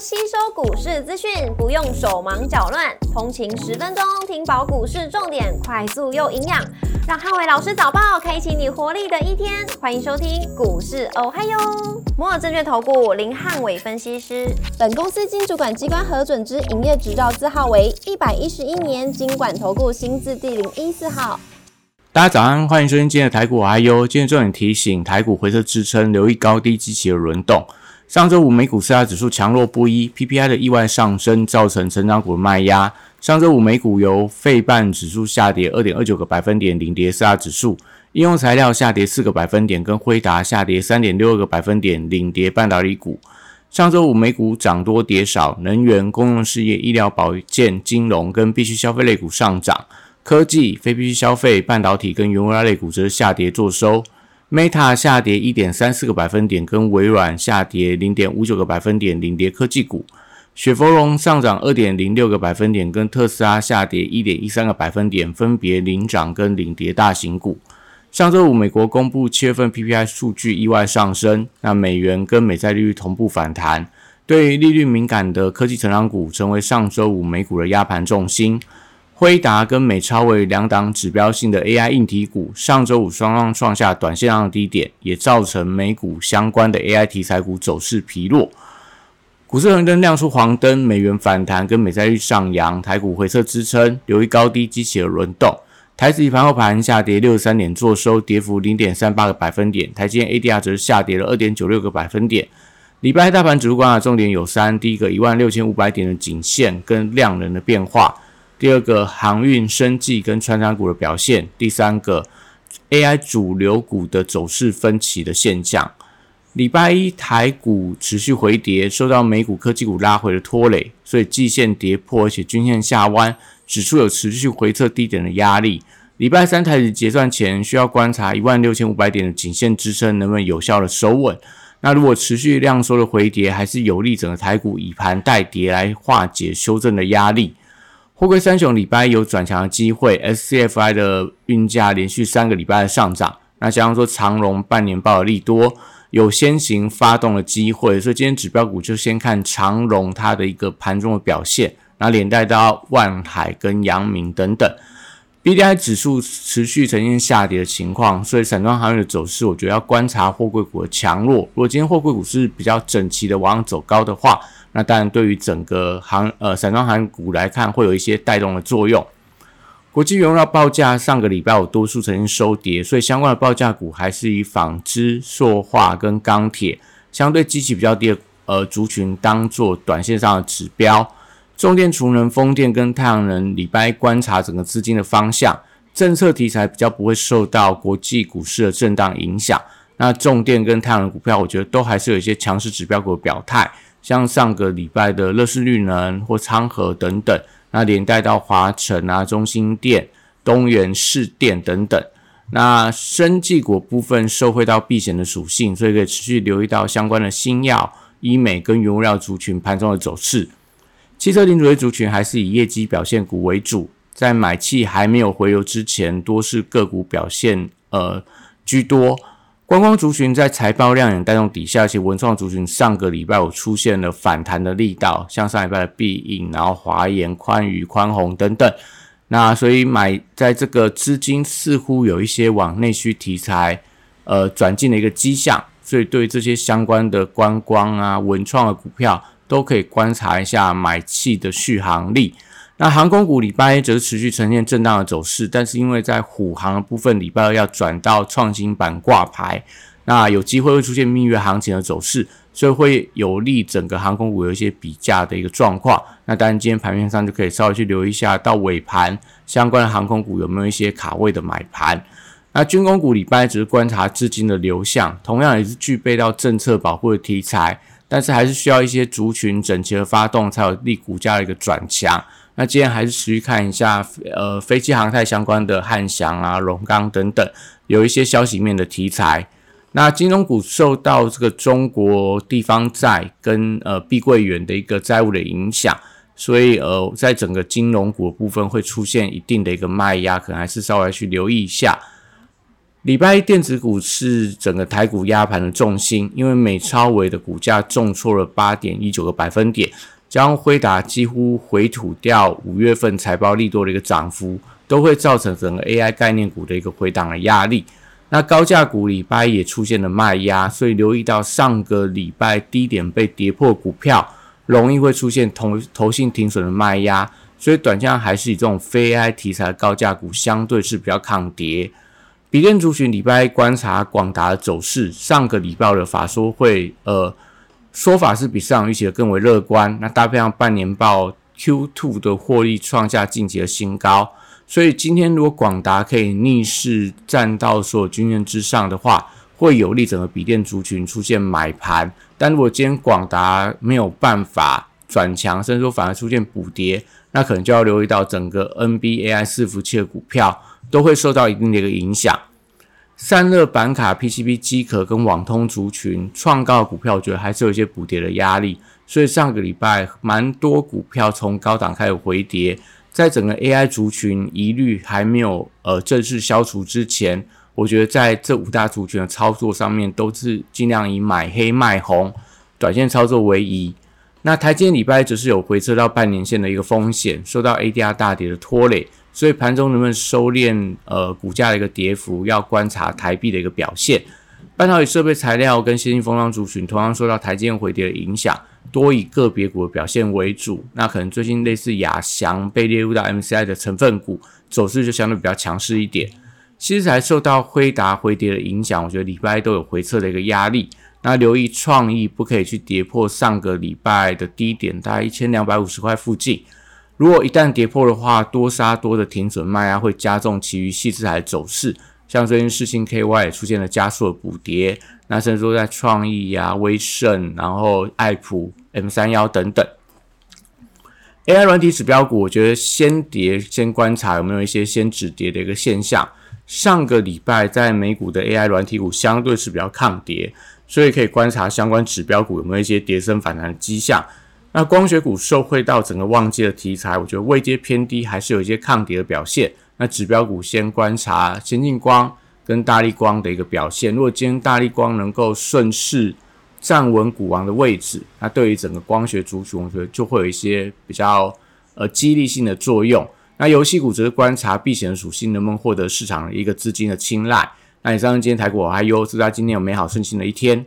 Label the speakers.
Speaker 1: 吸收股市资讯，不用手忙脚乱，通勤十分钟听饱股市重点，快速又营养，让汉伟老师早报开启你活力的一天。欢迎收听股市哦嗨哟，摩尔证券投顾林汉伟分析师，本公司经主管机关核准之营业执照字号为一百一十一年经管投顾新字第零一四号。
Speaker 2: 大家早安，欢迎收听今天的台股嗨哟。今天重点提醒，台股回撤支撑，留意高低机器的轮动。上周五美股四大指数强弱不一，PPI 的意外上升造成成长股的卖压。上周五美股由费半指数下跌二点二九个百分点领跌四大指数，应用材料下跌四个百分点，跟辉达下跌三点六二个百分点领跌半导体股。上周五美股涨多跌少，能源、公用事业、医疗保健、金融跟必需消费类股上涨，科技、非必需消费、半导体跟原物料类股则下跌做收。Meta 下跌一点三四个百分点，跟微软下跌零点五九个百分点，领跌科技股。雪佛龙上涨二点零六个百分点，跟特斯拉下跌一点一三个百分点，分别领涨跟领跌大型股。上周五，美国公布七月份 PPI 数据意外上升，那美元跟美债利率同步反弹，对利率敏感的科技成长股成为上周五美股的压盘重心。辉达跟美超为两档指标性的 AI 硬体股，上周五双双创下短线上的低点，也造成美股相关的 AI 题材股走势疲弱。股市红灯亮出黄灯，美元反弹跟美债率上扬，台股回撤支撑，由于高低激起的轮动。台指盘后盘下跌六十三点，做收跌幅零点三八个百分点。台积电 ADR 则是下跌了二点九六个百分点。礼拜大盘指数观察重点有三：第一个一万六千五百点的颈线跟量能的变化。第二个航运、生技跟穿山股的表现，第三个 AI 主流股的走势分歧的现象。礼拜一台股持续回跌，受到美股科技股拉回的拖累，所以季线跌破，而且均线下弯，指数有持续回测低点的压力。礼拜三台指结算前，需要观察一万六千五百点的颈线支撑能不能有效的收稳。那如果持续量缩的回跌，还是有利整个台股以盘带跌来化解修正的压力。货柜三雄礼拜有转强的机会，SCFI 的运价连续三个礼拜的上涨，那假如说长荣半年报的利多，有先行发动的机会，所以今天指标股就先看长荣它的一个盘中的表现，然后连带到万海跟阳明等等。，BDI 指数持续呈现下跌的情况，所以散装行业的走势，我觉得要观察货柜股的强弱。如果今天货柜股是比较整齐的往上走高的话，那当然，对于整个行呃散装航股来看，会有一些带动的作用。国际原料报价上个礼拜有多数曾经收跌，所以相关的报价股还是以纺织、塑化跟钢铁相对机器比较低的呃族群当做短线上的指标。重电、储能、风电跟太阳能，礼拜观察整个资金的方向，政策题材比较不会受到国际股市的震荡影响。那重电跟太阳能股票，我觉得都还是有一些强势指标股的表态。像上个礼拜的乐视绿能或昌河等等，那连带到华晨啊、中心电、东元市电等等，那生技股部分受惠到避险的属性，所以可以持续留意到相关的新药、医美跟原物料族群盘中的走势。汽车零组件族群还是以业绩表现股为主，在买气还没有回流之前，多是个股表现呃居多。观光族群在财报亮眼带动底下，其文创族群上个礼拜有出现了反弹的力道，像上礼拜的必应，然后华研、宽宇、宽宏等等。那所以买在这个资金似乎有一些往内需题材呃转进的一个迹象，所以对这些相关的观光啊、文创的股票都可以观察一下买气的续航力。那航空股礼拜一则是持续呈现震荡的走势，但是因为在虎航的部分，礼拜二要转到创新版挂牌，那有机会会出现蜜月行情的走势，所以会有利整个航空股有一些比价的一个状况。那当然，今天盘面上就可以稍微去留意一下，到尾盘相关的航空股有没有一些卡位的买盘。那军工股礼拜一只是观察资金的流向，同样也是具备到政策保护的题材，但是还是需要一些族群整齐的发动，才有利股价的一个转强。那今天还是持续看一下，呃，飞机航太相关的汉翔啊、龙钢等等，有一些消息面的题材。那金融股受到这个中国地方债跟呃碧桂园的一个债务的影响，所以呃，在整个金融股部分会出现一定的一个卖压，可能还是稍微去留意一下。礼拜一电子股是整个台股压盘的重心，因为美超维的股价重挫了八点一九个百分点，将辉达几乎回吐掉五月份财报利多的一个涨幅，都会造成整个 AI 概念股的一个回档的压力。那高价股礼拜也出现了卖压，所以留意到上个礼拜低点被跌破股票，容易会出现投投信停损的卖压，所以短线还是以这种非 AI 题材的高价股相对是比较抗跌。比电族群礼拜观察广达的走势，上个礼拜的法说会，呃，说法是比市场预期的更为乐观。那搭配上半年报 Q2 的获利创下近期的新高，所以今天如果广达可以逆势站到所有均线之上的话，会有利整个比电族群出现买盘。但如果今天广达没有办法转强，甚至说反而出现补跌，那可能就要留意到整个 NBAI 伺服器的股票。都会受到一定的一个影响。散热板卡、PCB 机壳跟网通族群创高股票，我觉得还是有一些补跌的压力。所以上个礼拜蛮多股票从高档开始回跌，在整个 AI 族群疑虑还没有呃正式消除之前，我觉得在这五大族群的操作上面，都是尽量以买黑卖红、短线操作为宜。那台积礼拜则是有回撤到半年线的一个风险，受到 ADR 大跌的拖累。所以盘中能不能收敛呃股价的一个跌幅，要观察台币的一个表现。半导体设备材料跟先进封装族群同样受到台积电回跌的影响，多以个别股的表现为主。那可能最近类似亚翔被列入到 MCI 的成分股，走势就相对比较强势一点。其实还受到辉达回跌的影响，我觉得礼拜都有回撤的一个压力。那留意创意不可以去跌破上个礼拜的低点，大概一千两百五十块附近。如果一旦跌破的话，多杀多的停损卖压会加重其余细资产的走势。像最近世星 KY 也出现了加速的补跌，那甚至说在创意呀、威盛、然后爱普 M 三幺等等 AI 软体指标股，我觉得先跌先观察有没有一些先止跌的一个现象。上个礼拜在美股的 AI 软体股相对是比较抗跌，所以可以观察相关指标股有没有一些跌升反弹的迹象。那光学股受惠到整个旺季的题材，我觉得位阶偏低，还是有一些抗跌的表现。那指标股先观察先进光跟大力光的一个表现。如果今天大力光能够顺势站稳股王的位置，那对于整个光学族群，我觉得就会有一些比较呃激励性的作用。那游戏股则是观察避险属性能不能获得市场的一个资金的青睐。那以上今天台股我还有，祝大家今天有美好顺心的一天。